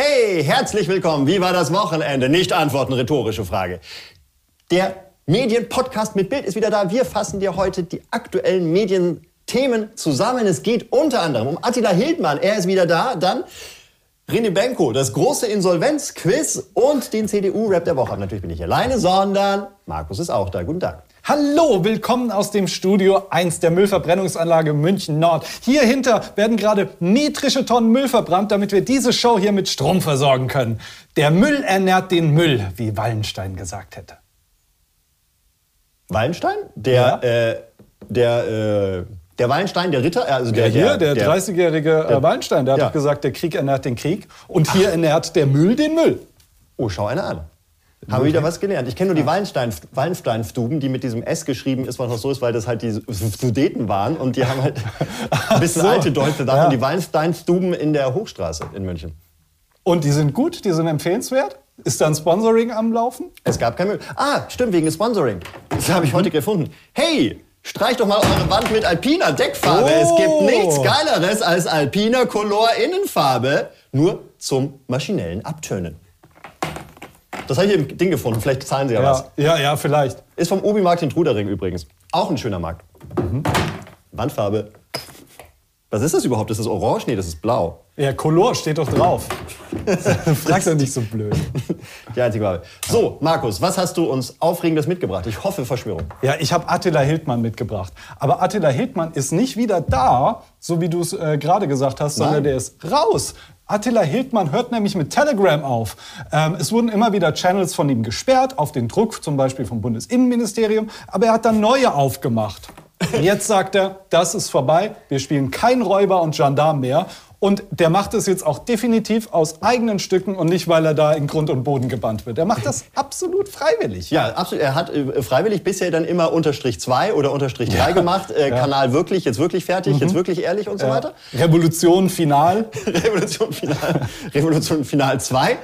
Hey, herzlich willkommen. Wie war das Wochenende? Nicht antworten, rhetorische Frage. Der Medienpodcast mit Bild ist wieder da. Wir fassen dir heute die aktuellen Medienthemen zusammen. Es geht unter anderem um Attila Hildmann. Er ist wieder da. Dann René Benko, das große Insolvenzquiz und den CDU-Rap der Woche. Natürlich bin ich alleine, sondern Markus ist auch da. Guten Tag. Hallo, willkommen aus dem Studio 1 der Müllverbrennungsanlage München Nord. Hier hinter werden gerade metrische Tonnen Müll verbrannt, damit wir diese Show hier mit Strom versorgen können. Der Müll ernährt den Müll, wie Wallenstein gesagt hätte. Wallenstein? Der, ja. äh, der, äh, der Wallenstein, der Ritter, also der, ja, hier, der, der 30-jährige äh, Wallenstein, der ja. hat gesagt, der Krieg ernährt den Krieg und hier Ach. ernährt der Müll den Müll. Oh, schau einer an. Haben wir wieder was gelernt. Ich kenne nur die Wallenstein, Wallenstein-Stuben, die mit diesem S geschrieben ist, was noch so ist, weil das halt die Sudeten waren und die haben halt ein bisschen so. alte Deutsche da. Ja. die Wallenstein-Stuben in der Hochstraße in München. Und die sind gut, die sind empfehlenswert? Ist da ein Sponsoring am Laufen? Es gab kein Müll. Ah, stimmt, wegen Sponsoring. Das habe ich heute gefunden. Hey, Streicht doch mal eure Wand mit Alpina Deckfarbe. Oh. Es gibt oh. nichts Geileres als Alpina Color Innenfarbe. Nur zum maschinellen Abtönen. Das habe ich im Ding gefunden. Vielleicht zahlen Sie ja, ja was. Ja, ja, vielleicht. Ist vom Obi-Markt in Trudering übrigens. Auch ein schöner Markt. Mhm. Wandfarbe. Was ist das überhaupt? Ist das orange? Nee, das ist blau. Ja, Color steht doch drauf. Frag doch nicht so blöd. Die einzige Wahl. So, Markus, was hast du uns Aufregendes mitgebracht? Ich hoffe Verschwörung. Ja, ich habe Attila Hildmann mitgebracht. Aber Attila Hildmann ist nicht wieder da, so wie du es äh, gerade gesagt hast, sondern Nein. der ist raus. Attila Hildmann hört nämlich mit Telegram auf. Ähm, es wurden immer wieder Channels von ihm gesperrt, auf den Druck zum Beispiel vom Bundesinnenministerium, aber er hat dann neue aufgemacht. Jetzt sagt er, das ist vorbei, wir spielen kein Räuber und Gendarm mehr und der macht es jetzt auch definitiv aus eigenen Stücken und nicht, weil er da in Grund und Boden gebannt wird. Er macht das absolut freiwillig. Ja, absolut. Er hat äh, freiwillig bisher dann immer Unterstrich 2 oder Unterstrich 3 ja. gemacht. Äh, ja. Kanal wirklich, jetzt wirklich fertig, mhm. jetzt wirklich ehrlich und so weiter. Revolution final. Revolution final. Revolution final 2.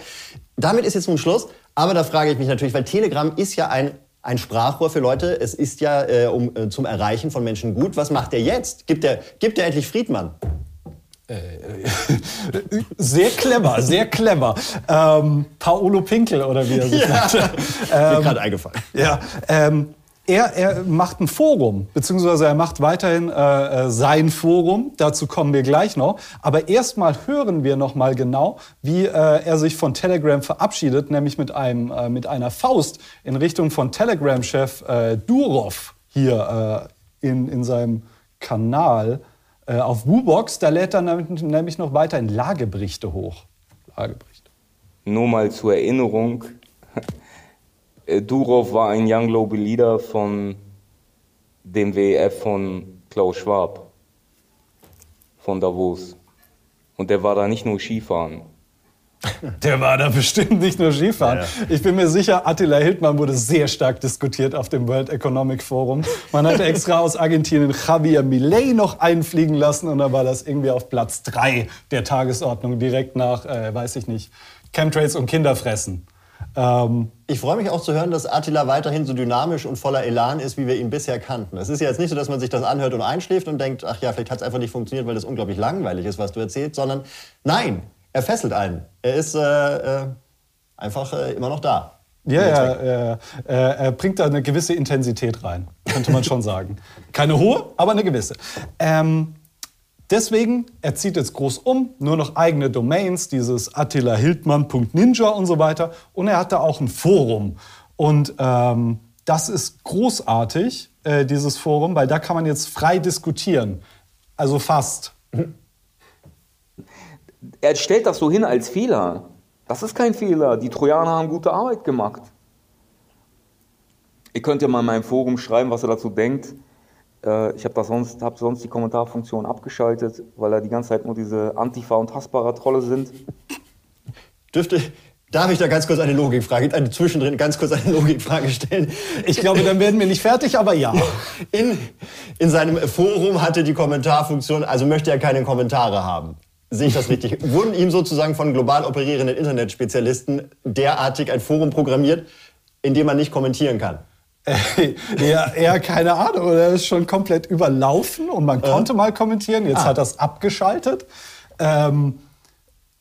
Damit ist jetzt nun Schluss. Aber da frage ich mich natürlich, weil Telegram ist ja ein ein Sprachrohr für Leute. Es ist ja äh, um, äh, zum Erreichen von Menschen gut. Was macht er jetzt? Gibt er, gibt er endlich Friedmann? Äh, sehr clever, sehr clever. Ähm, Paolo Pinkel oder wie er sich ja. nannte. Ähm, Mir gerade eingefallen. Ja, ähm, er, er macht ein Forum, beziehungsweise er macht weiterhin äh, äh, sein Forum. Dazu kommen wir gleich noch. Aber erstmal hören wir noch mal genau, wie äh, er sich von Telegram verabschiedet, nämlich mit einem äh, mit einer Faust in Richtung von Telegram-Chef äh, Durov hier in, in seinem Kanal. Äh, auf Wubox, da lädt er nämlich noch weiter in Lageberichte hoch. Lageberichte. Nur mal zur Erinnerung, äh, Durov war ein Young Global Leader von dem WEF von Klaus Schwab, von Davos. Und der war da nicht nur Skifahren. Der war da bestimmt nicht nur Skifahren. Ja. Ich bin mir sicher, Attila Hildmann wurde sehr stark diskutiert auf dem World Economic Forum. Man hatte extra aus Argentinien Javier Milei noch einfliegen lassen und da war das irgendwie auf Platz drei der Tagesordnung, direkt nach, äh, weiß ich nicht, Chemtrails und Kinderfressen. Ähm, ich freue mich auch zu hören, dass Attila weiterhin so dynamisch und voller Elan ist, wie wir ihn bisher kannten. Es ist ja jetzt nicht so, dass man sich das anhört und einschläft und denkt, ach ja, vielleicht hat es einfach nicht funktioniert, weil das unglaublich langweilig ist, was du erzählst, sondern nein, er fesselt einen. Er ist äh, äh, einfach äh, immer noch da. Ja, ja, er, er bringt da eine gewisse Intensität rein, könnte man schon sagen. Keine hohe, aber eine gewisse. Ähm, deswegen, er zieht jetzt groß um, nur noch eigene Domains, dieses attilahildmann.ninja und so weiter. Und er hat da auch ein Forum. Und ähm, das ist großartig, äh, dieses Forum, weil da kann man jetzt frei diskutieren. Also fast. er stellt das so hin als Fehler. Das ist kein Fehler. Die Trojaner haben gute Arbeit gemacht. Ihr könnt ja mal in meinem Forum schreiben, was ihr dazu denkt. Äh, ich habe sonst, hab sonst die Kommentarfunktion abgeschaltet, weil da die ganze Zeit nur diese Antifa- und Hassbarer-Trolle sind. Dürfte, Darf ich da ganz kurz eine Logikfrage, eine zwischendrin ganz kurz eine Logikfrage stellen? Ich glaube, dann werden wir nicht fertig, aber ja. In, in seinem Forum hatte die Kommentarfunktion, also möchte er keine Kommentare haben. Sehe ich das richtig? Wurden ihm sozusagen von global operierenden Internetspezialisten derartig ein Forum programmiert, in dem man nicht kommentieren kann? Äh, ja, eher keine Ahnung. Er ist schon komplett überlaufen und man konnte äh. mal kommentieren. Jetzt ah. hat er es abgeschaltet. Ähm,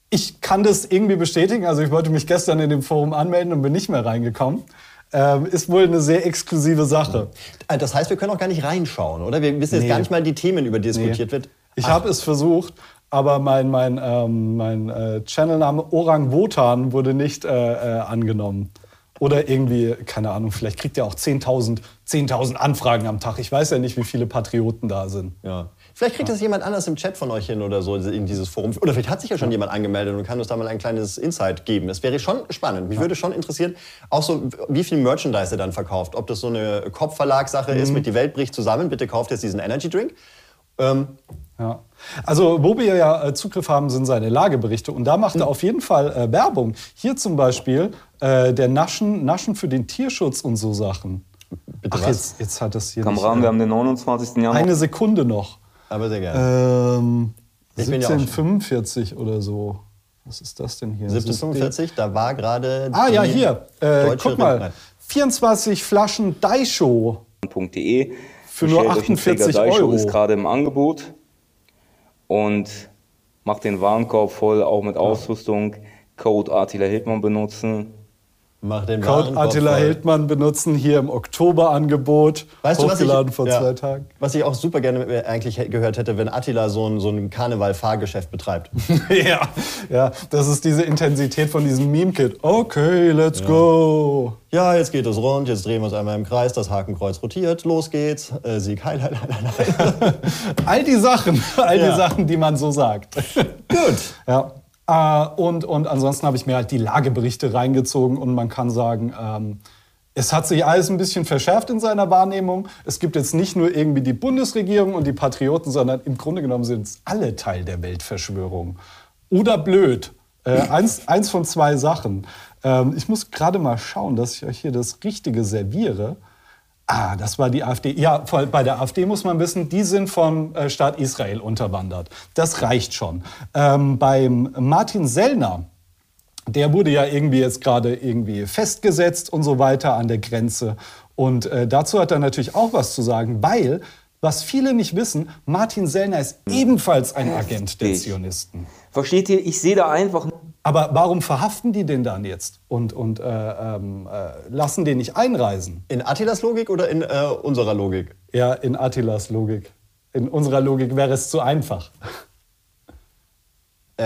Ich kann das irgendwie bestätigen. Also ich wollte mich gestern in dem Forum anmelden und bin nicht mehr reingekommen. Ähm, ist wohl eine sehr exklusive Sache. Äh, Das heißt, wir können auch gar nicht reinschauen, oder? Wir wissen jetzt Nee. gar nicht mal die Themen, über die diskutiert wird. Ich habe es versucht, aber mein, mein, ähm, mein äh, Channelname Orang Wotan wurde nicht äh, äh, angenommen. Oder irgendwie, keine Ahnung, vielleicht kriegt ihr auch 10.000 10.000 Anfragen am Tag. Ich weiß ja nicht, wie viele Patrioten da sind. Ja. Vielleicht kriegt das jemand anders im Chat von euch hin oder so in dieses Forum. Oder vielleicht hat sich ja schon jemand angemeldet und kann uns da mal ein kleines Insight geben. Das wäre schon spannend. Mich würde schon interessieren, auch so, wie viel Merchandise er dann verkauft. Ob das so eine Kopfverlagssache ist Mhm. mit Die Welt bricht zusammen, bitte kauft jetzt diesen Energy Drink. Ähm, Ja. Also, wo wir ja äh, Zugriff haben, sind seine Lageberichte. Und da macht er auf jeden Fall äh, Werbung. Hier zum Beispiel äh, der Naschen, Naschen für den Tierschutz und so Sachen. Bitte Ach, jetzt, jetzt hat das hier Kameraden, wir haben den 29. Januar. Eine Sekunde noch. Aber sehr gerne. Ähm, Ich bin ja auch schon- 1745 oder so. Was ist das denn hier? 1745, da war gerade. Ah ja, hier. Äh, guck mal. Nein. 24 Flaschen Daisho. .de. Für nur Bestellt euch einen 48 Träger Daisho, Euro. ist gerade im Angebot. Und macht den Warenkorb voll, auch mit Ausrüstung. Code Attila Hildmann benutzen. Mach den Code Attila. Hildmann benutzen hier im Oktoberangebot. Weißt du, was ich, hochgeladen vor ja, zwei Tagen. was ich auch super gerne eigentlich gehört hätte, wenn Attila so ein, so ein Karneval-Fahrgeschäft betreibt. ja, ja, das ist diese Intensität von diesem Meme-Kit. Okay, let's go. Ja, jetzt geht es rund, jetzt drehen wir uns einmal im Kreis, das Hakenkreuz rotiert, los geht's. Äh, Sieg, heil, heil, heil, heil. All die Sachen, all die Ja. Sachen, die man so sagt. Gut. Ja. Äh, und, und ansonsten habe ich mir halt die Lageberichte reingezogen und man kann sagen, ähm, es hat sich alles ein bisschen verschärft in seiner Wahrnehmung. Es gibt jetzt nicht nur irgendwie die Bundesregierung und die Patrioten, sondern im Grunde genommen sind es alle Teil der Weltverschwörung. Oder blöd. Äh, eins, eins von zwei Sachen. Ähm, ich muss gerade mal schauen, dass ich euch hier das Richtige serviere. Ah, das war die AfD. Ja, bei der AfD muss man wissen, die sind vom äh, Staat Israel unterwandert. Das reicht schon. Ähm, beim Martin Sellner, der wurde ja irgendwie jetzt gerade irgendwie festgesetzt und so weiter an der Grenze. Und äh, dazu hat er natürlich auch was zu sagen, weil, was viele nicht wissen, Martin Sellner ist ebenfalls ein Agent der. Zionisten. Versteht ihr? Ich sehe da einfach Aber warum verhaften die den dann jetzt und, und äh, ähm, äh, lassen den nicht einreisen? In Attilas Logik oder in äh, unserer Logik? Ja, in Attilas Logik. In unserer Logik wäre es zu einfach. Äh,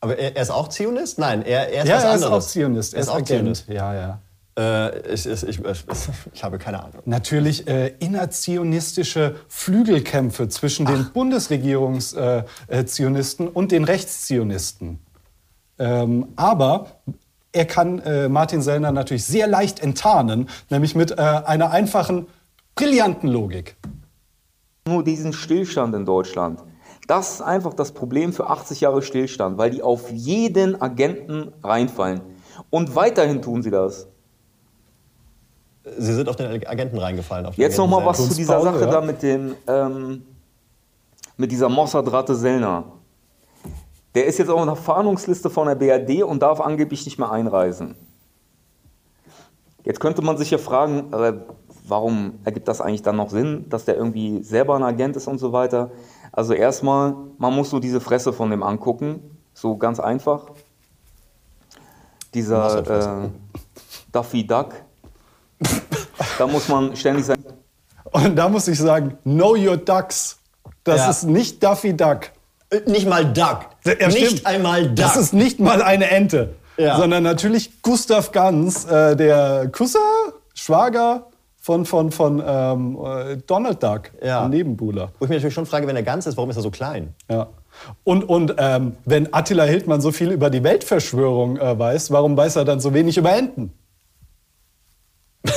aber er, er ist auch Zionist? Nein, er, er ist ja, was er ist auch Zionist. Er ist, auch Agent. Zionist. Ja, ja. Äh, ich, ich, ich, ich habe keine Ahnung. Natürlich äh, innerzionistische Flügelkämpfe zwischen den Bundesregierungszionisten äh, Zionisten und den Rechtszionisten. Ähm, aber er kann äh, Martin Sellner natürlich sehr leicht enttarnen, nämlich mit äh, einer einfachen, brillanten Logik. nur diesen Stillstand in Deutschland. Das ist einfach das Problem für 80 Jahre Stillstand, weil die auf jeden Agenten reinfallen. Und weiterhin tun sie das. Sie sind auf den Agenten reingefallen. Auf den Jetzt noch mal Agenten was zu dieser Sache ja. da mit dem, ähm, mit dieser Mossad-Ratte Sellner. Der ist jetzt auch in der Fahndungsliste von der BRD und darf angeblich nicht mehr einreisen. Jetzt könnte man sich ja fragen, äh, warum ergibt das eigentlich dann noch Sinn, dass der irgendwie selber ein Agent ist und so weiter. Also erstmal, man muss so diese Fresse von dem angucken, so ganz einfach. Dieser äh, Duffy Duck. da muss man ständig sein. Und da muss ich sagen, know your ducks. Das Ja. ist nicht Duffy Duck. Äh, Nicht mal Duck. Ja, nicht stimmt. einmal Duck. Das ist nicht mal eine Ente, Ja. sondern natürlich Gustav Ganz, äh, der Kusser, Schwager von, von, von ähm, äh, Donald Duck, Ja. ein Nebenbuhler. Wo ich mir natürlich schon frage, wenn er ganz ist, warum ist er so klein? Ja. Und, und ähm, wenn Attila Hildmann so viel über die Weltverschwörung äh, weiß, warum weiß er dann so wenig über Enten?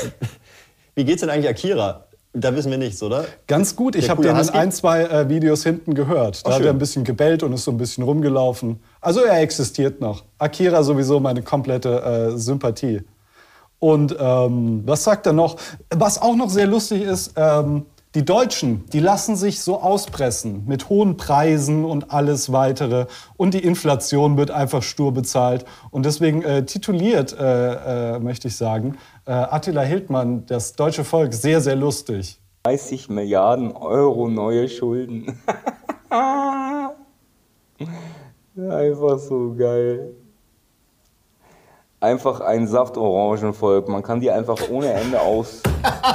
Wie geht's denn eigentlich Akira? Da wissen wir nichts, oder? Ganz gut. Ich habe den in ein, zwei äh, Videos hinten gehört. Da Ach, hat er ein bisschen gebellt und ist so ein bisschen rumgelaufen. Also er existiert noch. Akira sowieso meine komplette äh, Sympathie. Und ähm, was sagt er noch? Was auch noch sehr lustig ist, ähm, die Deutschen, die lassen sich so auspressen mit hohen Preisen und alles weitere. Und die Inflation wird einfach stur bezahlt. Und deswegen äh, tituliert, äh, äh, möchte ich sagen, Attila Hildmann das deutsche Volk sehr, sehr lustig. 30 Milliarden Euro neue Schulden. Einfach so geil. Einfach ein Saftorangenvolk. Man kann die einfach ohne Ende aus.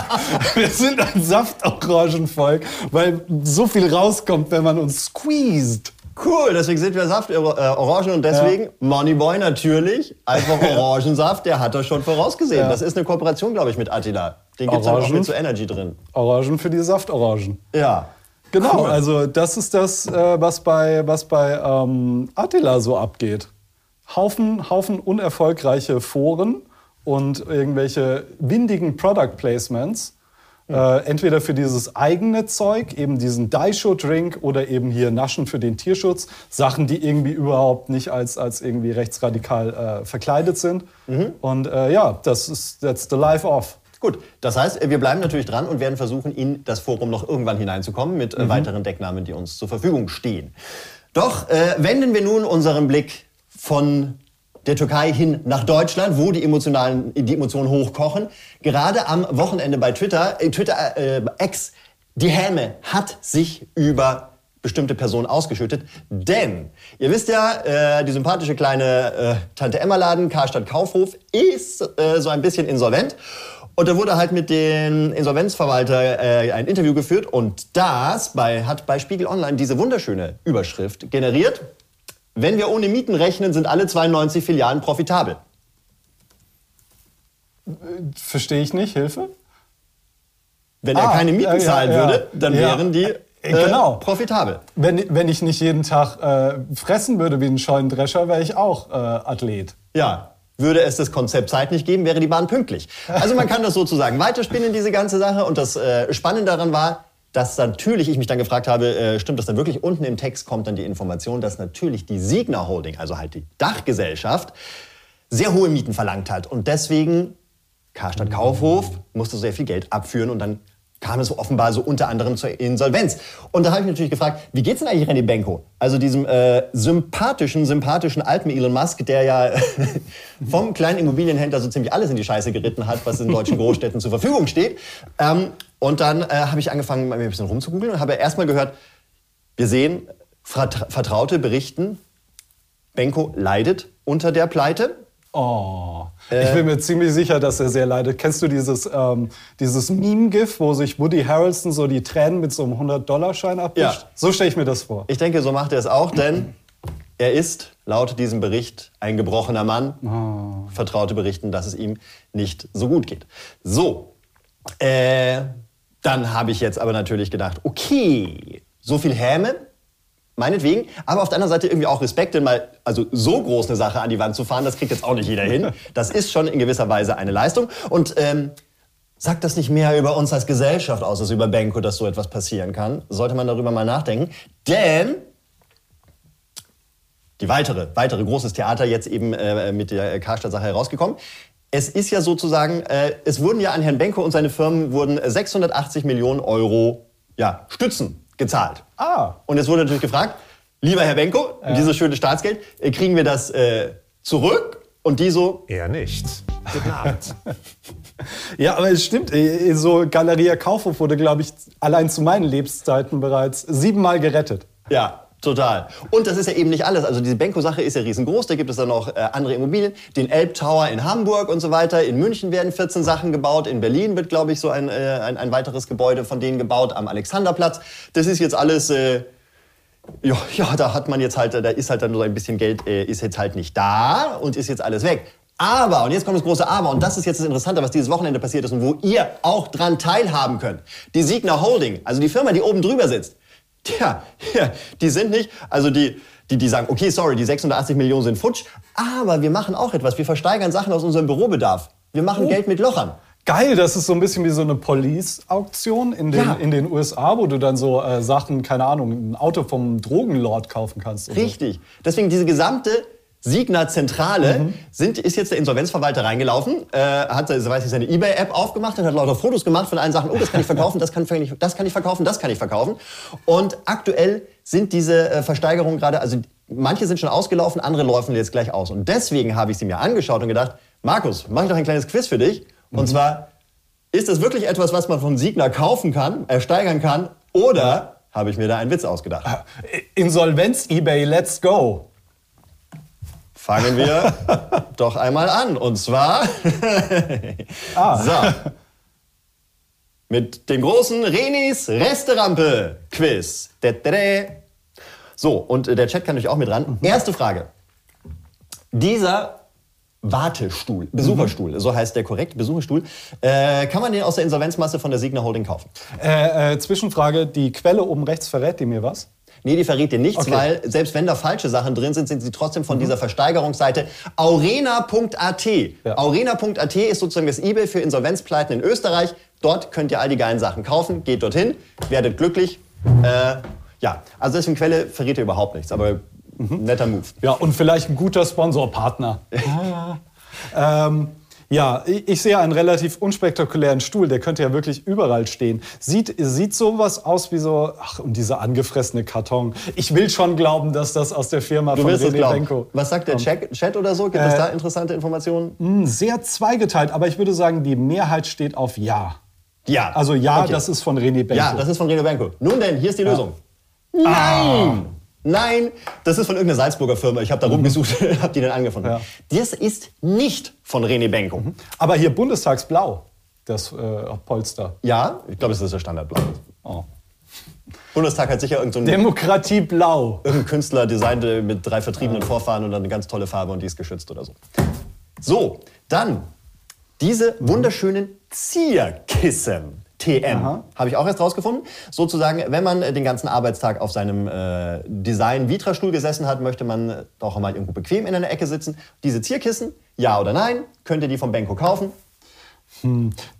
Wir sind ein Saftorangenvolk, weil so viel rauskommt, wenn man uns squeezed. Cool, deswegen sind wir Saft äh, Orangen und deswegen ja. Moneyboy natürlich, einfach Orangensaft, der hat das schon vorausgesehen. Ja. Das ist eine Kooperation, glaube ich, mit Attila. Den gibt es auch mit so Energy drin. Orangen für die Saftorangen. Ja. Genau, cool. also das ist das, äh, was bei, was bei ähm, Attila so abgeht. Haufen, Haufen unerfolgreiche Foren und irgendwelche windigen Product Placements äh, entweder für dieses eigene Zeug, eben diesen Daisho-Drink oder eben hier Naschen für den Tierschutz. Sachen, die irgendwie überhaupt nicht als, als irgendwie rechtsradikal äh, verkleidet sind. Mhm. Und äh, ja, das ist that's the life of. Gut, das heißt, wir bleiben natürlich dran und werden versuchen, in das Forum noch irgendwann hineinzukommen mit äh, mhm. weiteren Decknamen, die uns zur Verfügung stehen. Doch äh, wenden wir nun unseren Blick von der Türkei hin nach Deutschland, wo die, emotionalen, die Emotionen hochkochen. Gerade am Wochenende bei Twitter, äh, Twitter äh, X, die Häme hat sich über bestimmte Personen ausgeschüttet. Denn ihr wisst ja, äh, die sympathische kleine äh, Tante Emma Laden, Karstadt Kaufhof, ist äh, so ein bisschen insolvent. Und da wurde halt mit dem Insolvenzverwalter äh, ein Interview geführt und das bei, hat bei Spiegel Online diese wunderschöne Überschrift generiert. Wenn wir ohne Mieten rechnen, sind alle 92 Filialen profitabel. Verstehe ich nicht. Hilfe? Wenn ah, er keine Mieten zahlen ja, würde, dann ja. wären die äh, genau. profitabel. Wenn, wenn ich nicht jeden Tag äh, fressen würde wie ein Scheunendrescher, wäre ich auch äh, Athlet. Ja, würde es das Konzept Zeit nicht geben, wäre die Bahn pünktlich. Also man kann das sozusagen weiterspinnen, diese ganze Sache. Und das äh, Spannende daran war, dass natürlich ich mich dann gefragt habe, äh, stimmt das dann wirklich? Unten im Text kommt dann die Information, dass natürlich die Signa Holding, also halt die Dachgesellschaft, sehr hohe Mieten verlangt hat. Und deswegen Karstadt Kaufhof musste sehr viel Geld abführen und dann kam es offenbar so unter anderem zur Insolvenz. Und da habe ich natürlich gefragt, wie geht's denn eigentlich René Benko? Also diesem äh, sympathischen, sympathischen alten Elon Musk, der ja vom kleinen Immobilienhändler so ziemlich alles in die Scheiße geritten hat, was in deutschen Großstädten zur Verfügung steht. Ähm, und dann äh, habe ich angefangen, mir ein bisschen rumzugoogeln und habe erstmal gehört, wir sehen, Vertraute berichten, Benko leidet unter der Pleite. Oh, äh, ich bin mir ziemlich sicher, dass er sehr leidet. Kennst du dieses, ähm, dieses Meme-GIF, wo sich Woody Harrelson so die Tränen mit so einem 100-Dollar-Schein abwischt? Ja. So stelle ich mir das vor. Ich denke, so macht er es auch, denn er ist laut diesem Bericht ein gebrochener Mann. Oh. Vertraute berichten, dass es ihm nicht so gut geht. So, äh, dann habe ich jetzt aber natürlich gedacht, okay, so viel Häme, meinetwegen, aber auf der anderen Seite irgendwie auch Respekt, denn mal also so groß eine Sache an die Wand zu fahren, das kriegt jetzt auch nicht jeder hin. Das ist schon in gewisser Weise eine Leistung. Und ähm, sagt das nicht mehr über uns als Gesellschaft aus, als über Benko, dass so etwas passieren kann? Sollte man darüber mal nachdenken. Denn die weitere, weitere großes Theater jetzt eben äh, mit der Karstadt-Sache herausgekommen. Es ist ja sozusagen, äh, es wurden ja an Herrn Benko und seine Firmen wurden 680 Millionen Euro ja, Stützen gezahlt. Ah. Und es wurde natürlich gefragt, lieber Herr Benko, ja. dieses schöne Staatsgeld, äh, kriegen wir das äh, zurück? Und die so? Eher nicht. Guten Abend. ja, aber es stimmt. Äh, so Galeria Kaufhof wurde, glaube ich, allein zu meinen Lebenszeiten bereits siebenmal gerettet. Ja, Total. Und das ist ja eben nicht alles. Also diese Benko-Sache ist ja riesengroß. Da gibt es dann noch äh, andere Immobilien. Den Elb Tower in Hamburg und so weiter. In München werden 14 Sachen gebaut. In Berlin wird, glaube ich, so ein, äh, ein, ein, weiteres Gebäude von denen gebaut am Alexanderplatz. Das ist jetzt alles... Äh, ja, ja, da hat man jetzt halt, da ist halt dann nur ein bisschen Geld, äh, ist jetzt halt nicht da und ist jetzt alles weg. Aber, und jetzt kommt das große Aber, und das ist jetzt das Interessante, was dieses Wochenende passiert ist und wo ihr auch dran teilhaben könnt. Die Signa Holding, also die Firma, die oben drüber sitzt, Tja, ja, die sind nicht, also die, die, die sagen, okay, sorry, die 680 Millionen sind futsch, aber wir machen auch etwas. Wir versteigern Sachen aus unserem Bürobedarf. Wir machen oh. Geld mit Lochern. Geil, das ist so ein bisschen wie so eine Police-Auktion in, den, ja. in den USA, wo du dann so äh, Sachen, keine Ahnung, ein Auto vom Drogenlord kaufen kannst. Richtig. Deswegen diese gesamte Signa Zentrale mhm. sind, ist jetzt der Insolvenzverwalter reingelaufen, äh, hat weiß ich, seine eBay-App aufgemacht und hat lauter Fotos gemacht von allen Sachen. Oh, das kann ich verkaufen, das kann, ich, das kann ich verkaufen, das kann ich verkaufen. Und aktuell sind diese äh, Versteigerungen gerade, also manche sind schon ausgelaufen, andere laufen jetzt gleich aus. Und deswegen habe ich sie mir angeschaut und gedacht, Markus, mache ich noch ein kleines Quiz für dich. Mhm. Und zwar, ist das wirklich etwas, was man von Signa kaufen kann, ersteigern kann, oder habe ich mir da einen Witz ausgedacht? Insolvenz eBay, let's go. Fangen wir doch einmal an. Und zwar Ah. so, mit dem großen Renis Resterampe-Quiz. So, und der Chat kann euch auch mit ran. Erste Frage. Dieser Wartestuhl, Besucherstuhl, so heißt der korrekt, Besucherstuhl, äh, kann man den aus der Insolvenzmasse von der Signa Holding kaufen? Äh, äh, Zwischenfrage, die Quelle oben rechts verrät die mir was? Nee, die verrät dir nichts, Okay. Mhm. weil selbst wenn da falsche Sachen drin sind, sind sie trotzdem von dieser Versteigerungsseite aurena.at. Ja. Aurena.at ist sozusagen das eBay für Insolvenzpleiten in Österreich. Dort könnt ihr all die geilen Sachen kaufen. Geht dorthin, werdet glücklich. Äh, ja, also deswegen Quelle verrät ihr überhaupt nichts, aber Mhm. netter Move. Ja, und vielleicht ein guter Sponsorpartner. ähm, ja, ich, sehe einen relativ unspektakulären Stuhl, der könnte ja wirklich überall stehen. Sieht, sieht sowas aus wie so, ach, und dieser angefressene Karton. Ich will schon glauben, dass das aus der Firma Du von René. Benko. Was sagt der Chat, Chat oder so? Gibt es da interessante Informationen? Hm, Sehr zweigeteilt, aber ich würde sagen, die Mehrheit steht auf Ja. Ja. Also ja, Okay. das ist von René Benko. Ja, das ist von Reno Benko. Nun denn, hier ist die Lösung. Nein! Nein, das ist von irgendeiner Salzburger Firma. Ich habe da rumgesucht, habe die dann angefunden. Ja. Das ist nicht von René Benko. aber hier Bundestagsblau, das äh, Polster. Ja, ich glaube, das ist der Standardblau. Oh. Bundestag hat sicher irgendein so Demokratie blau. irgendein Künstler designt äh, mit drei vertriebenen Vorfahren und dann eine ganz tolle Farbe und die ist geschützt oder so. So, dann diese wunderschönen Zierkissen. TM. Habe ich auch erst rausgefunden. Sozusagen, wenn man äh, den ganzen Arbeitstag auf seinem äh, Design-Vitra-Stuhl gesessen hat, möchte man äh, doch mal irgendwo bequem in einer Ecke sitzen. Diese Zierkissen, ja oder nein, könnt ihr die vom Benko kaufen.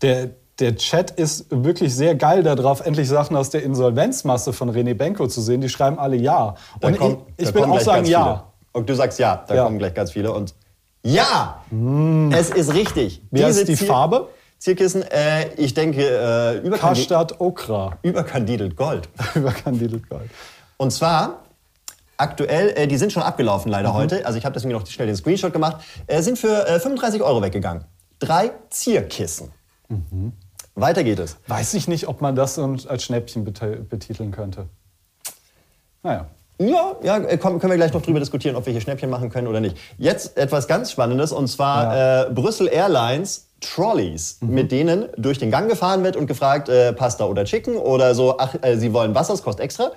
Der, der Chat ist wirklich sehr geil darauf, endlich Sachen aus der Insolvenzmasse von René Benko zu sehen. Die schreiben alle ja. Da Und kommen- ich, ich will auch sagen ja. Viele. Und du sagst ja, da Ja. kommen gleich ganz viele. Und ja, es ist richtig. Wie heißt die Zier- Farbe? Zierkissen, äh, ich denke, äh, überkandi Karstadt Okra. überkandidelt Gold. Überkandidelt Gold. Und zwar aktuell, äh, die sind schon abgelaufen leider heute, also ich habe deswegen noch schnell den Screenshot gemacht, äh, sind für äh, 35 Euro weggegangen. Drei Zierkissen. Weiter geht es. Weiß ich nicht, ob man das als Schnäppchen betiteln könnte. Naja. Ja, ja äh, komm, können wir gleich noch drüber diskutieren, ob wir hier Schnäppchen machen können oder nicht. Jetzt etwas ganz Spannendes und zwar äh, Brüssel Airlines Trolleys, mit denen durch den Gang gefahren wird und gefragt, äh, Pasta oder Chicken oder so, ach, äh, Sie wollen Wasser, es kostet extra.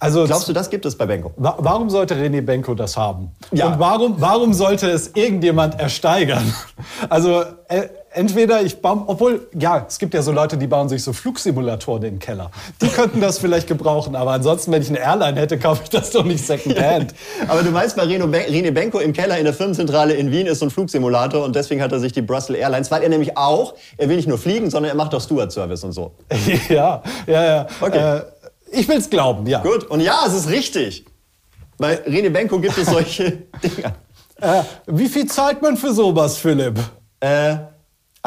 Also Glaubst du, das gibt es bei Benko? Wa- Warum sollte René Benko das haben? Ja. Und warum, warum sollte es irgendjemand ersteigern? Also äh, entweder ich baue, obwohl, ja, es gibt ja so Leute, die bauen sich so Flugsimulatoren in den Keller. Die könnten das vielleicht gebrauchen, aber ansonsten, wenn ich eine Airline hätte, kaufe ich das doch nicht secondhand. Aber du weißt, bei Reno René Benko im Keller in der Firmenzentrale in Wien ist so ein Flugsimulator und deswegen hat er sich die Brussels Airlines, weil er nämlich auch, er will nicht nur fliegen, sondern er macht auch Steward-Service und so. ja, ja, ja. Okay. Äh, ich will es glauben, ja. Gut, und ja, es ist richtig. Bei René Benko gibt es solche Dinger. Äh, wie viel zahlt man für sowas, Philipp? Äh,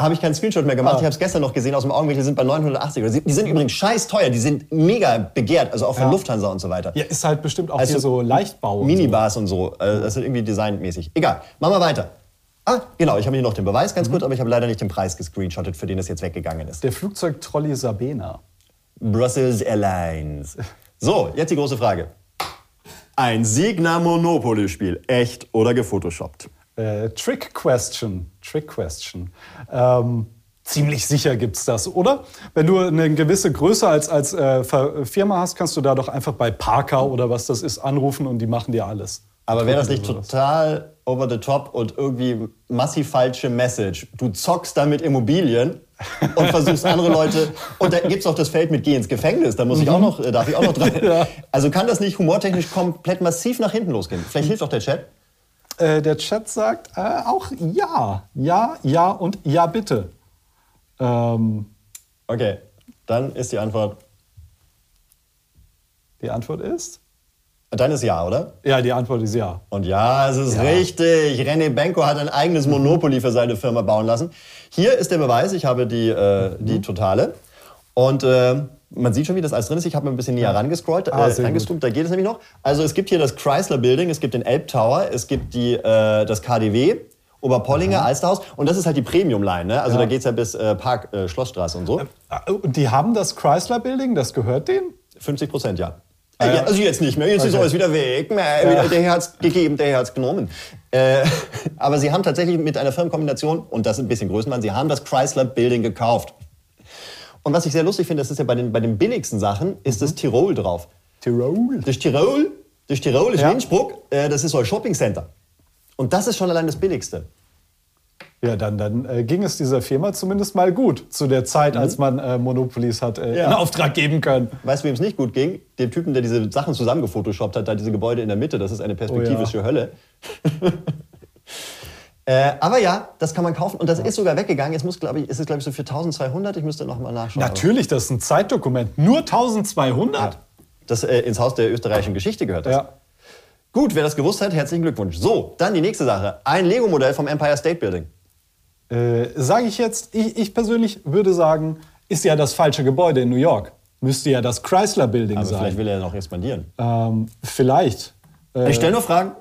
habe ich keinen Screenshot mehr Ah. gemacht. Ich habe es gestern noch gesehen aus dem Augenwinkel, die sind bei 980 Euro. Die sind übrigens scheiß teuer, die sind mega begehrt, also auch von Ja. Lufthansa und so weiter. Ja, ist halt bestimmt auch Also hier so Leichtbau. und so. Minibars und so. Äh, Das ist irgendwie designmäßig. Egal, machen wir weiter. Ah, genau, ich habe hier noch den Beweis Mhm. ganz kurz, aber ich habe leider nicht den Preis gescreenshottet, für den es jetzt weggegangen ist. Der Flugzeugtrolley Sabena. Brussels Airlines. So, jetzt die große Frage. Ein Signa Monopoly-Spiel, echt oder gefotoshoppt? Äh, Trick Question. Trick Question. Ähm, ziemlich sicher gibt's das, oder? Wenn du eine gewisse Größe als, als äh, Firma hast, kannst du da doch einfach bei Parker oder was das ist anrufen und die machen dir alles. Aber wäre das nicht total over the top und irgendwie massiv falsche Message? Du zockst da mit Immobilien und versuchst andere Leute. Und da gibt's auch das Feld mit Geh ins Gefängnis. Da muss ich auch noch, äh, darf ich auch noch dran. Also kann das nicht humortechnisch komplett massiv nach hinten losgehen? Vielleicht hilft doch der Chat. Äh, der Chat sagt äh, auch ja. Ja, ja und ja bitte. Ähm, Okay, dann ist die Antwort. die Antwort ist? Dann ist ja, oder? Ja, die Antwort ist ja. Und ja, es ist richtig. René Benko hat ein eigenes Monopoly für seine Firma bauen lassen. Hier ist der Beweis. Ich habe die, äh, die totale. Und äh, man sieht schon, wie das alles drin ist. Ich habe mal ein bisschen näher rangescrollt, Ah, äh, rangezoomt. Da geht es nämlich noch. Also es gibt hier das Chrysler Building, es gibt den Elb Tower, es gibt die, äh, das KDW, Oberpollinger, Alsterhaus. Und das ist halt die Premium-Line. Ne? Also Ja. da geht es ja bis äh, Park äh, Schlossstraße und so. Äh, Und die haben das Chrysler Building, das gehört denen? 50 Prozent, ja. Äh, ja, also jetzt nicht mehr, jetzt ist Okay. alles wieder weg. Wieder, der Herr hat's gegeben, der Herr hat's genommen. Äh, aber sie haben tatsächlich mit einer Firmenkombination, und das ist ein bisschen Größenwahn, sie haben das Chrysler Building gekauft. Und was ich sehr lustig finde, das ist ja bei den, bei den billigsten Sachen, ist Mhm. das Tirol drauf. Tirol. Das Tirol, das Tirol ist Ja. ja. Innsbruck, äh, das ist so ein Shoppingcenter. Und das ist schon allein das Billigste. Ja, dann, dann äh, ging es dieser Firma zumindest mal gut zu der Zeit, als man äh, Monopolis hat äh, Ja. in Auftrag geben können. Weißt du, wem es nicht gut ging? Dem Typen, der diese Sachen zusammengefotoshoppt hat, da diese Gebäude in der Mitte, das ist eine perspektivische Hölle. äh, aber ja, das kann man kaufen und das ist sogar weggegangen. Jetzt muss, glaube ich, ist es, glaube ich, so für 1200. Ich müsste noch mal nachschauen. Natürlich, das ist ein Zeitdokument. Nur 1200? Aber Das äh, ins Haus der österreichischen Geschichte gehört. Das. Ja. Gut, wer das gewusst hat, herzlichen Glückwunsch. So, dann die nächste Sache. Ein Lego-Modell vom Empire State Building. Äh, Sage ich jetzt, ich, ich persönlich würde sagen, ist ja das falsche Gebäude in New York. Müsste ja das Chrysler Building Aber sein. vielleicht will er ja noch expandieren. ähm, vielleicht. Äh, Ich stelle nur Fragen.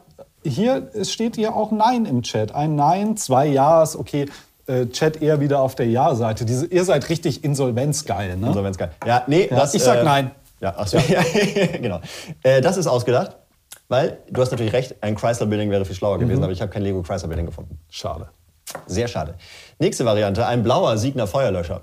Hier es steht ja auch Nein im Chat. Ein Nein, zwei Ja's, okay. Äh, Chat eher wieder auf der Ja-Seite. Ihr seid richtig insolvenzgeil, ne? So, wenn's geil. Ja, nee, Ja, das, ich sag nein. Ja, ach so, ja. genau. Äh, das ist ausgedacht, weil du hast natürlich recht, ein Chrysler Building wäre viel schlauer Mhm. gewesen, aber ich habe kein Lego Chrysler Building gefunden. Schade. Sehr schade. Nächste Variante, ein blauer Siegner Feuerlöscher.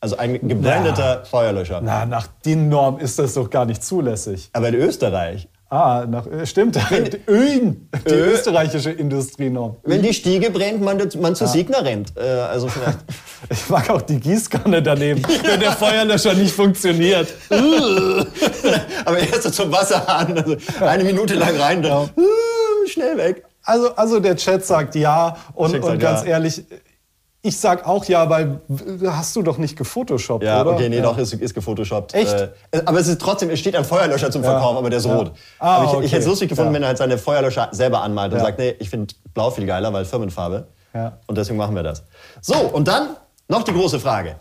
Also ein gebrandeter Feuerlöscher. Na, nach den Normen ist das doch gar nicht zulässig. Aber in Österreich, Ah, nach, äh, stimmt. Die, Öin, die Ö- österreichische Industrienorm. wenn die Stiege brennt, man, man zu Siegner rennt. Äh, also vielleicht. Ich mag auch die Gießkanne daneben, wenn der Feuerlöscher nicht funktioniert. aber erst so zum Wasserhahn, also eine Minute lang rein, dann äh, schnell weg. Also, also der Chat sagt ja und, und sagt ganz ja. ehrlich, ich sag auch ja, weil hast du doch nicht gefotoshoppt, Ja, oder? okay, nee, ja. doch, ist, ist gefotoshoppt. Echt? Äh, aber es ist trotzdem, es steht ein Feuerlöscher zum Ja. Verkauf, aber der ist Ja. rot. Ah, aber ich, ich okay. hätte es lustig gefunden, Ja. wenn er halt seine Feuerlöscher selber anmalt und Ja. sagt, nee, ich finde blau viel geiler, weil Firmenfarbe. Ja. Und deswegen machen wir das. So, und dann noch die große Frage.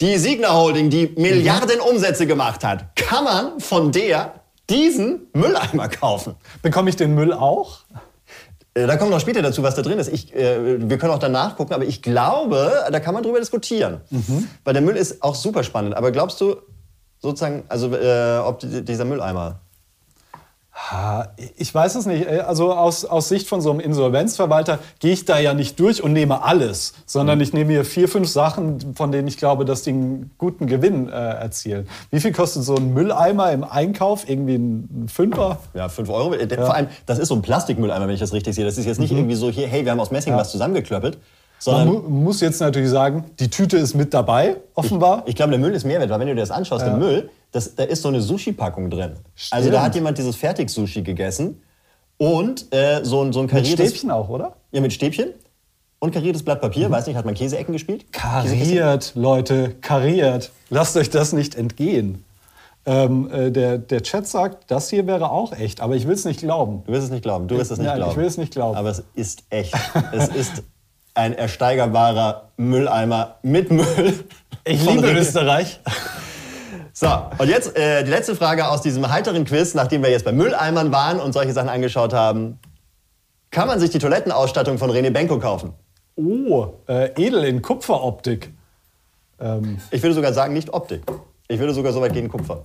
Die Signa Holding, die Milliarden Umsätze gemacht hat, kann man von der diesen Mülleimer kaufen? Bekomme ich den Müll auch? Äh, Da kommen wir noch später dazu, was da drin ist. Ich, äh, wir können auch danach gucken, aber ich glaube, da kann man drüber diskutieren. Mhm. Weil der Müll ist auch super spannend. Aber glaubst du, sozusagen, also äh, ob die, dieser Mülleimer. Ah, Ich weiß es nicht. Also aus, aus Sicht von so einem Insolvenzverwalter gehe ich da ja nicht durch und nehme alles, sondern ich nehme hier vier, fünf Sachen, von denen ich glaube, dass die einen guten Gewinn äh, erzielen. Wie viel kostet so ein Mülleimer im Einkauf? Irgendwie ein Fünfer? Ja, 5 Euro. Äh, Vor allem, das ist so ein Plastikmülleimer, wenn ich das richtig sehe. Das ist jetzt nicht irgendwie so hier, hey, wir haben aus Messing was zusammengeklöppelt. Man Sondern mu muss jetzt natürlich sagen, die Tüte ist mit dabei, offenbar. ich glaube, der Müll ist Mehrwert, weil wenn du dir das anschaust, der Müll, das, da ist so eine Sushi-Packung drin. Also da Stimmt. hat jemand dieses Fertig-Sushi gegessen und äh, so, ein- so ein Mit kariertes... Stäbchen auch, oder? Ja, mit Stäbchen und kariertes Blatt Papier. Weiß nicht, hat man Käseecken gespielt? Kariert, Leute, kariert. Lasst euch das nicht entgehen. Ähm, äh, der, der Chat sagt, das hier wäre auch echt, aber ich will es nicht glauben. Du wirst es nicht glauben. Du wirst es nicht Nein, ich glauben. will es nicht glauben. Aber es ist echt. es ist ein ersteigerbarer Mülleimer mit Müll. Ich liebe. Österreich. So, und jetzt äh, die letzte Frage aus diesem heiteren Quiz, nachdem wir jetzt bei Mülleimern waren und solche Sachen angeschaut haben. Kann man sich die Toilettenausstattung von René Benko kaufen? Oh, äh, edel in Kupferoptik. Ähm, Ich würde sogar sagen, nicht Optik. Ich würde sogar so weit gehen, Kupfer.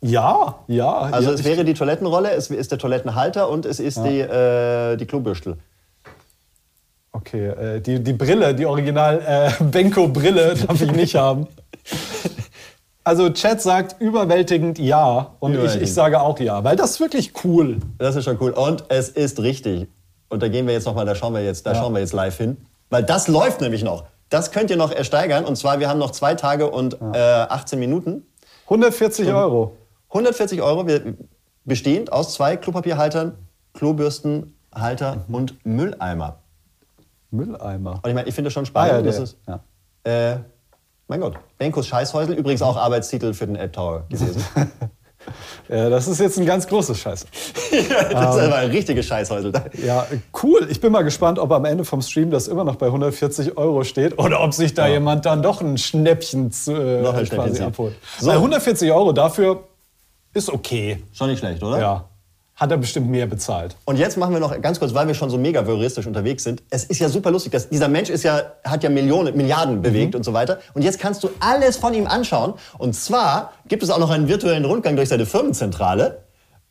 ja, ja. Also ja, es wäre die Toilettenrolle, es ist der Toilettenhalter und es ist die, äh, die Klobürstel. Okay, äh, die, die Brille, die Original äh, Benko-Brille darf ich nicht haben. Also Chat sagt überwältigend ja und ich, Überwältigend. ich sage auch ja, weil das ist wirklich cool. Das ist schon cool. Und es ist richtig. Und da gehen wir jetzt nochmal, da schauen wir jetzt, da Ja. schauen wir jetzt live hin. Weil das läuft nämlich noch. Das könnt ihr noch ersteigern. Und zwar, wir haben noch zwei Tage und äh, 18 Minuten. 140 Euro. 140 Euro, wir, bestehend aus zwei Klopapierhaltern, Klobürstenhalter Mhm. und Mülleimer. Mülleimer. Und ich meine, ich finde das schon Ah, spannend. ja, das ist, ja. äh, mein Gott, Benkos Scheißhäusel, übrigens auch Arbeitstitel für den Elb Tower gewesen. Ja, das ist jetzt ein ganz großes Scheiß. das ist aber ein richtiges Scheißhäusel. Ja, cool. Ich bin mal gespannt, ob am Ende vom Stream das immer noch bei 140 Euro steht oder ob sich da jemand dann doch ein Schnäppchen zu, äh, Noch ein quasi abholt. So. Weil 140 Euro dafür ist okay. Schon nicht schlecht, oder? Ja. Hat er bestimmt mehr bezahlt. Und jetzt machen wir noch ganz kurz, weil wir schon so mega voyeuristisch unterwegs sind. Es ist ja super lustig, dass dieser Mensch ist ja, hat ja Millionen, Milliarden bewegt und so weiter. Und jetzt kannst du alles von ihm anschauen. Und zwar gibt es auch noch einen virtuellen Rundgang durch seine Firmenzentrale.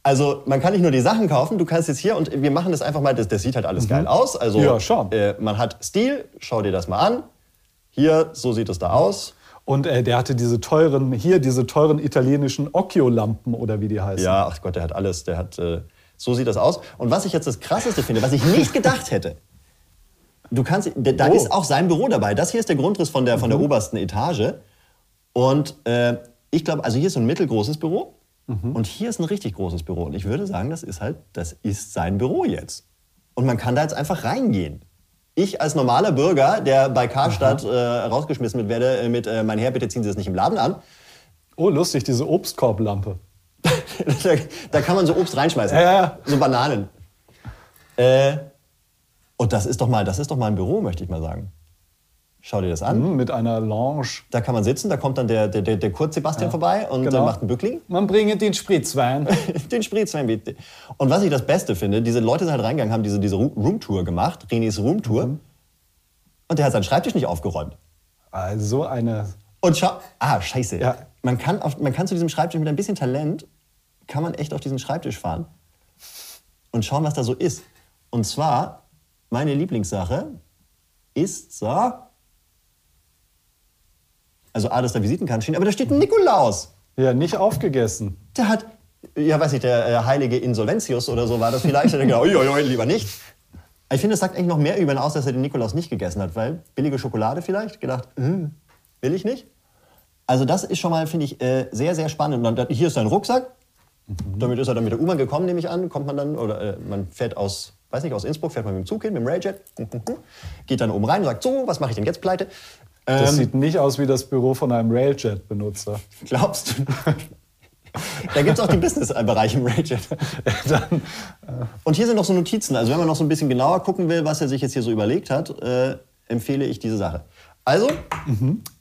Also man kann nicht nur die Sachen kaufen, du kannst jetzt hier und wir machen das einfach mal, das, das sieht halt alles geil aus. Also Ja, schon. Äh, man hat Stil, schau dir das mal an. Hier, so sieht es da aus. Und äh, der hatte diese teuren, hier diese teuren italienischen Occhio-Lampen oder wie die heißen. Ja, ach Gott, der hat alles, der hat, äh, so sieht das aus. Und was ich jetzt das Krasseste finde, was ich nicht gedacht hätte, du kannst, da Oh. ist auch sein Büro dabei. Das hier ist der Grundriss von der, von der obersten Etage. Und äh, ich glaube, also hier ist so ein mittelgroßes Büro und hier ist ein richtig großes Büro. Und ich würde sagen, das ist halt, das ist sein Büro jetzt. Und man kann da jetzt einfach reingehen. Ich als normaler Bürger, der bei Karstadt äh, rausgeschmissen wird, werde äh, mit, äh, mein Herr, bitte ziehen Sie das nicht im Laden an. Oh, lustig, diese Obstkorblampe. da, da kann man so Obst reinschmeißen. Ja, ja, ja. So Bananen. Äh, und das ist doch mal, das ist doch mal ein Büro, möchte ich mal sagen. Schau dir das an. Hm, mit einer Lounge. Da kann man sitzen, da kommt dann der, der, der, der Kurt Sebastian vorbei und Genau. äh, macht einen Bückling. Man bringe den Spritzwein. Den Spritzwein bitte. Und was ich das Beste finde, diese Leute sind halt reingegangen, haben diese, diese Roomtour gemacht, Renés Roomtour. Mhm. Und der hat seinen Schreibtisch nicht aufgeräumt. Also eine. Und schau, ah, scheiße. Ja. Man, kann auf, man kann zu diesem Schreibtisch mit ein bisschen Talent, kann man echt auf diesen Schreibtisch fahren und schauen, was da so ist. Und zwar, meine Lieblingssache ist so, also A, dass da Visitenkarten stehen, aber da steht ein Nikolaus. Ja, nicht aufgegessen. Der hat, ja weiß nicht, der äh, heilige Insolventius oder so war das vielleicht. Der denkt, oi, lieber nicht. Ich finde, es sagt eigentlich noch mehr über ihn aus, dass er den Nikolaus nicht gegessen hat, weil billige Schokolade vielleicht, gedacht, hm, will ich nicht. Also das ist schon mal, finde ich, äh, sehr, sehr spannend. Und dann, hier ist sein Rucksack. Damit ist er dann mit der U-Bahn gekommen, nehme ich an. Kommt man dann, oder äh, man fährt aus, weiß nicht, aus Innsbruck, fährt man mit dem Zug hin, mit dem Railjet. Geht dann oben rein und sagt, so, was mache ich denn jetzt pleite? Das Ähm, sieht nicht aus wie das Büro von einem Railjet-Benutzer. glaubst du? da gibt es auch den Business-Bereich im Railjet. Dann, Und hier sind noch so Notizen. Also wenn man noch so ein bisschen genauer gucken will, was er sich jetzt hier so überlegt hat, äh, empfehle ich diese Sache. Also,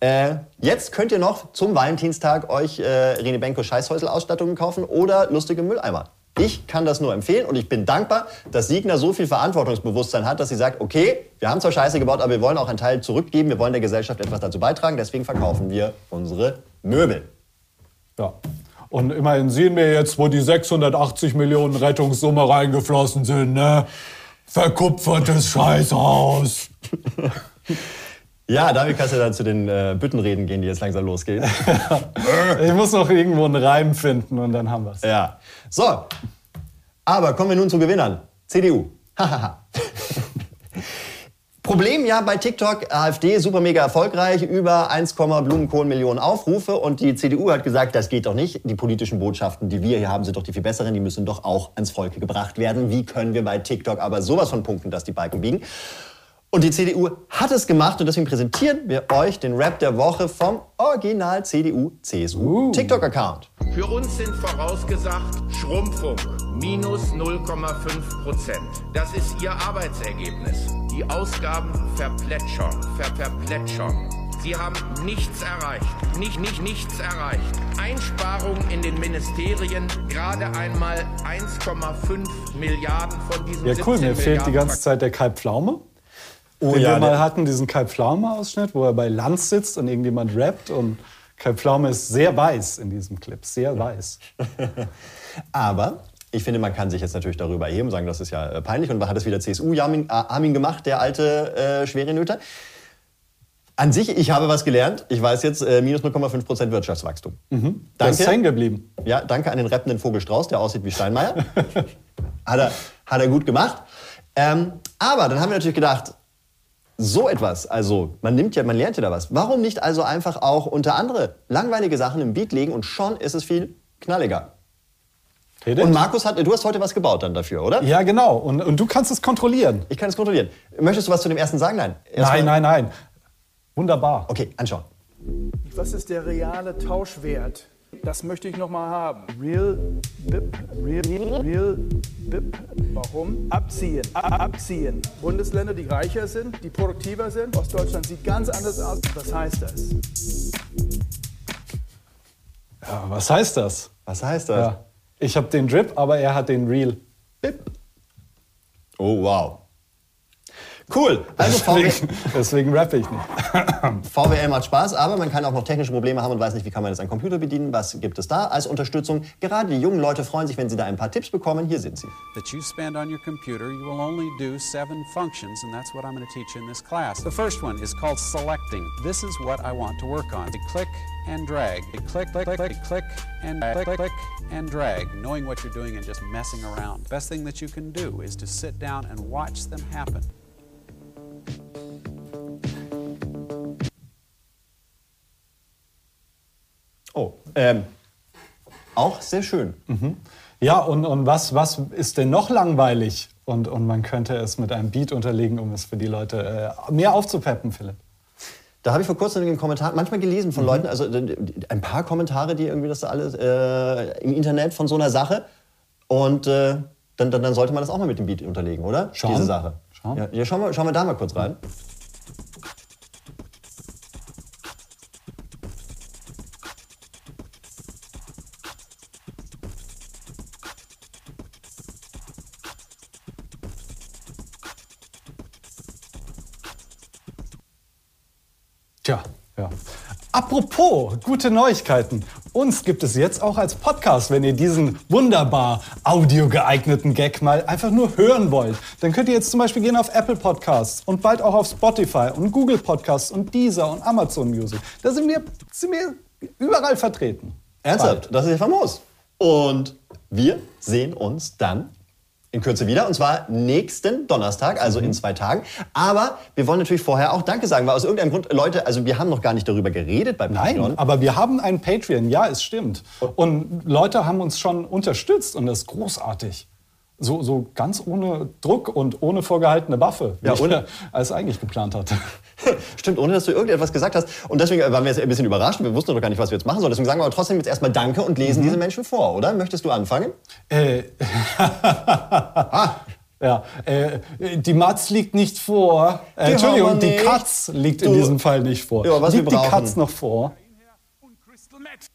äh, jetzt könnt ihr noch zum Valentinstag euch äh, Rene Benko Scheißhäusel-Ausstattungen kaufen oder lustige Mülleimer. Ich kann das nur empfehlen und ich bin dankbar, dass Signa so viel Verantwortungsbewusstsein hat, dass sie sagt, okay, wir haben zwar Scheiße gebaut, aber wir wollen auch einen Teil zurückgeben, wir wollen der Gesellschaft etwas dazu beitragen, deswegen verkaufen wir unsere Möbel. ja. Und immerhin sehen wir jetzt, wo die 680 Millionen Rettungssumme reingeflossen sind, ne? Verkupfertes Scheißhaus. Ja, damit kannst du dann zu den äh, Büttenreden gehen, die jetzt langsam losgehen. Ich muss noch irgendwo einen Reim finden und dann haben wir's. Ja. So. Aber kommen wir nun zu Gewinnern. CDU. Problem ja bei TikTok, AfD super mega erfolgreich, über 1, Blumenkohl Millionen Aufrufe und die CDU hat gesagt, das geht doch nicht. Die politischen Botschaften, die wir hier haben, sind doch die viel besseren, die müssen doch auch ans Volk gebracht werden. Wie können wir bei TikTok aber sowas von punkten, dass die Balken biegen? Und die CDU hat es gemacht und deswegen präsentieren wir euch den Rap der Woche vom Original CDU-CSU TikTok-Account. Für uns sind vorausgesagt Schrumpfung minus 0,5 Prozent. Das ist Ihr Arbeitsergebnis. Die Ausgaben verplätschern, ver verplätschern. Sie haben nichts erreicht, nicht, nicht, nichts erreicht. Einsparungen in den Ministerien, gerade einmal 1,5 Milliarden von diesen Ja, cool, 17 mir fehlt die ganze Zeit der Kai Pflaume. Oh den ja, wir mal hatten, diesen Kai Pflaume-Ausschnitt, wo er bei Lanz sitzt und irgendjemand rappt. Und Kai Pflaume ist sehr weiß in diesem Clip, sehr weiß. Aber ich finde, man kann sich jetzt natürlich darüber erheben und sagen, das ist ja äh, peinlich. Und hat es wieder CSU-Armin gemacht, der alte äh, schwere Nöter. An sich, ich habe was gelernt. Ich weiß jetzt, äh, minus 0,5 Prozent Wirtschaftswachstum. Das ist hängen geblieben. Ja, danke an den rappenden Vogel Strauß, der aussieht wie Steinmeier. hat, er, hat er gut gemacht. Ähm, aber dann haben wir natürlich gedacht, so etwas, also man nimmt ja, man lernt ja da was. Warum nicht also einfach auch unter andere langweilige Sachen im Beat legen und schon ist es viel knalliger. Redet? Und Markus hat, du hast heute was gebaut dann dafür, oder? Ja, genau. Und, und du kannst es kontrollieren. Ich kann es kontrollieren. Möchtest du was zu dem ersten sagen? Nein. Erstmal- Nein, nein, nein. Wunderbar. Okay, anschauen. Was ist der reale Tauschwert? Das möchte ich noch mal haben. Real BIP, real, real BIP. Warum? Abziehen, A- abziehen. Bundesländer, die reicher sind, die produktiver sind. Ostdeutschland sieht ganz anders aus. Was heißt das? Ja, was heißt das? Was heißt das? Ja. Ich habe den Drip, aber er hat den Real. Bip. Oh, wow. Cool. Also Deswegen, deswegen rappe ich nicht. VWL macht Spaß, aber man kann auch noch technische Probleme haben und weiß nicht, wie kann man jetzt einen Computer bedienen. Was gibt es da als Unterstützung? Gerade die jungen Leute freuen sich, wenn sie da ein paar Tipps bekommen. Hier sind sie. that you spend on your computer, you will only do seven functions, and that's what I'm going to teach you in this class. The first one is called selecting. This is what I want to work on. You click and drag. You click, click, click, click, click, and click, click, and drag, knowing what you're doing and just messing around. Best thing that you can do is to sit down and watch them happen. Oh, ähm, auch sehr schön. Ja, und, und was, was ist denn noch langweilig? Und, und man könnte es mit einem Beat unterlegen, um es für die Leute äh, mehr aufzupeppen, Philipp. Da habe ich vor kurzem in den Kommentaren manchmal gelesen von Leuten, also ein paar Kommentare, die irgendwie das alles äh, im Internet von so einer Sache. Und äh, dann, dann, dann sollte man das auch mal mit dem Beat unterlegen, oder? Schauen. Diese Sache. Schauen. Ja, ja, schauen, wir, schauen wir da mal kurz rein. Tja, ja. Apropos gute Neuigkeiten. Uns gibt es jetzt auch als Podcast, wenn ihr diesen wunderbar audiogeeigneten Gag mal einfach nur hören wollt. Dann könnt ihr jetzt zum Beispiel gehen auf Apple Podcasts und bald auch auf Spotify und Google Podcasts und Deezer und Amazon Music. Da sind wir, sind wir überall vertreten. Ernsthaft, das ist ja famos. Und wir sehen uns dann in Kürze wieder. Und zwar nächsten Donnerstag, also Mhm. in zwei Tagen. Aber wir wollen natürlich vorher auch Danke sagen, weil aus irgendeinem Grund, Leute, also wir haben noch gar nicht darüber geredet bei Patreon. Nein, aber wir haben einen Patreon, ja, es stimmt. Und Leute haben uns schon unterstützt und das ist großartig. So, so ganz ohne Druck und ohne vorgehaltene Waffe, wie Ja, ohne- alles eigentlich geplant hatte. Stimmt, ohne dass du irgendetwas gesagt hast. Und deswegen waren wir jetzt ein bisschen überrascht. Wir wussten noch gar nicht, was wir jetzt machen sollen. Deswegen sagen wir aber trotzdem jetzt erstmal Danke und Mhm. lesen diese Menschen vor, oder? Möchtest du anfangen? Äh, ja, äh, die Matz liegt nicht vor. Äh, Die Entschuldigung, wir die. Katz liegt in Du- diesem Fall nicht vor. Ja, was wir liegt die brauchen. Katz noch vor? und Crystal Meth.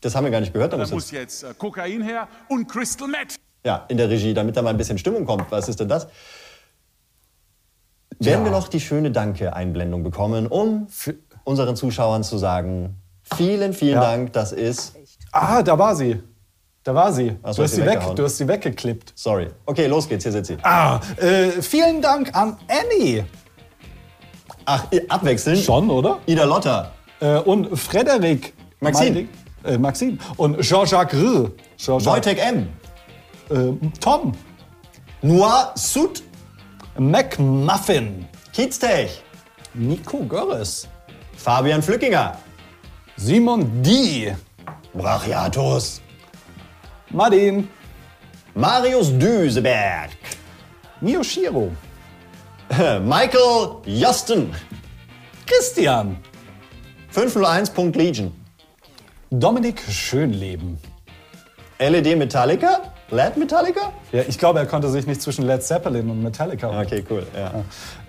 Das haben wir gar nicht gehört. Da muss jetzt äh, Kokain her und Crystal Meth. Ja, in der Regie, damit da mal ein bisschen Stimmung kommt. Was ist denn das? Werden wir noch die schöne Danke-Einblendung bekommen, um unseren Zuschauern zu sagen, vielen, vielen Ja. Dank, das ist... Ah, da war sie. Da war sie. Ach du, hast sie weg, du hast sie weggeklippt. Sorry. Okay, los geht's, hier sitzt sie. Ah, äh, vielen Dank an Annie. Ach, abwechselnd? Schon, oder? Ida Lotta. Äh, und Frederik. Maxine. Meindig- Äh, Maxine. Und Jean-Jacques R. Jean-Jacques. Wojtek M. Äh, Tom. Noah Sud. McMuffin. Kieztech. Nico Görres. Fabian Flückinger. Simon D. Brachiatus. Martin. Marius Düseberg. Miyoshiro. Michael Josten. Christian. 501.Legion. Dominik Schönleben. LED Metallica? LED Metallica? Ja, ich glaube, er konnte sich nicht zwischen Led Zeppelin und Metallica. Okay, cool. Ja.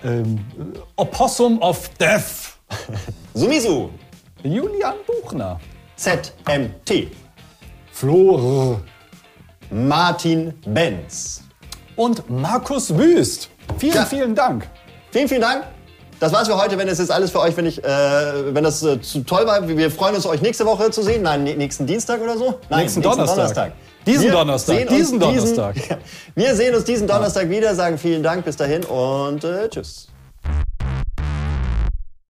Ähm, äh, Opossum of Death. Sumisu. Julian Buchner. ZMT. Flo R. Martin Benz. Und Markus Wüst. Vielen, Ja. vielen Dank. Vielen, vielen Dank. Das war's für heute. Wenn es jetzt alles für euch, wenn, ich, äh, wenn das äh, zu toll war, wir freuen uns, euch nächste Woche zu sehen. Nein, nä- nächsten Dienstag oder so? Nein, Nächsten Donnerstag. Diesen Wir Donnerstag, diesen Donnerstag. wir sehen uns diesen Donnerstag wieder, sagen vielen Dank bis dahin und äh, tschüss.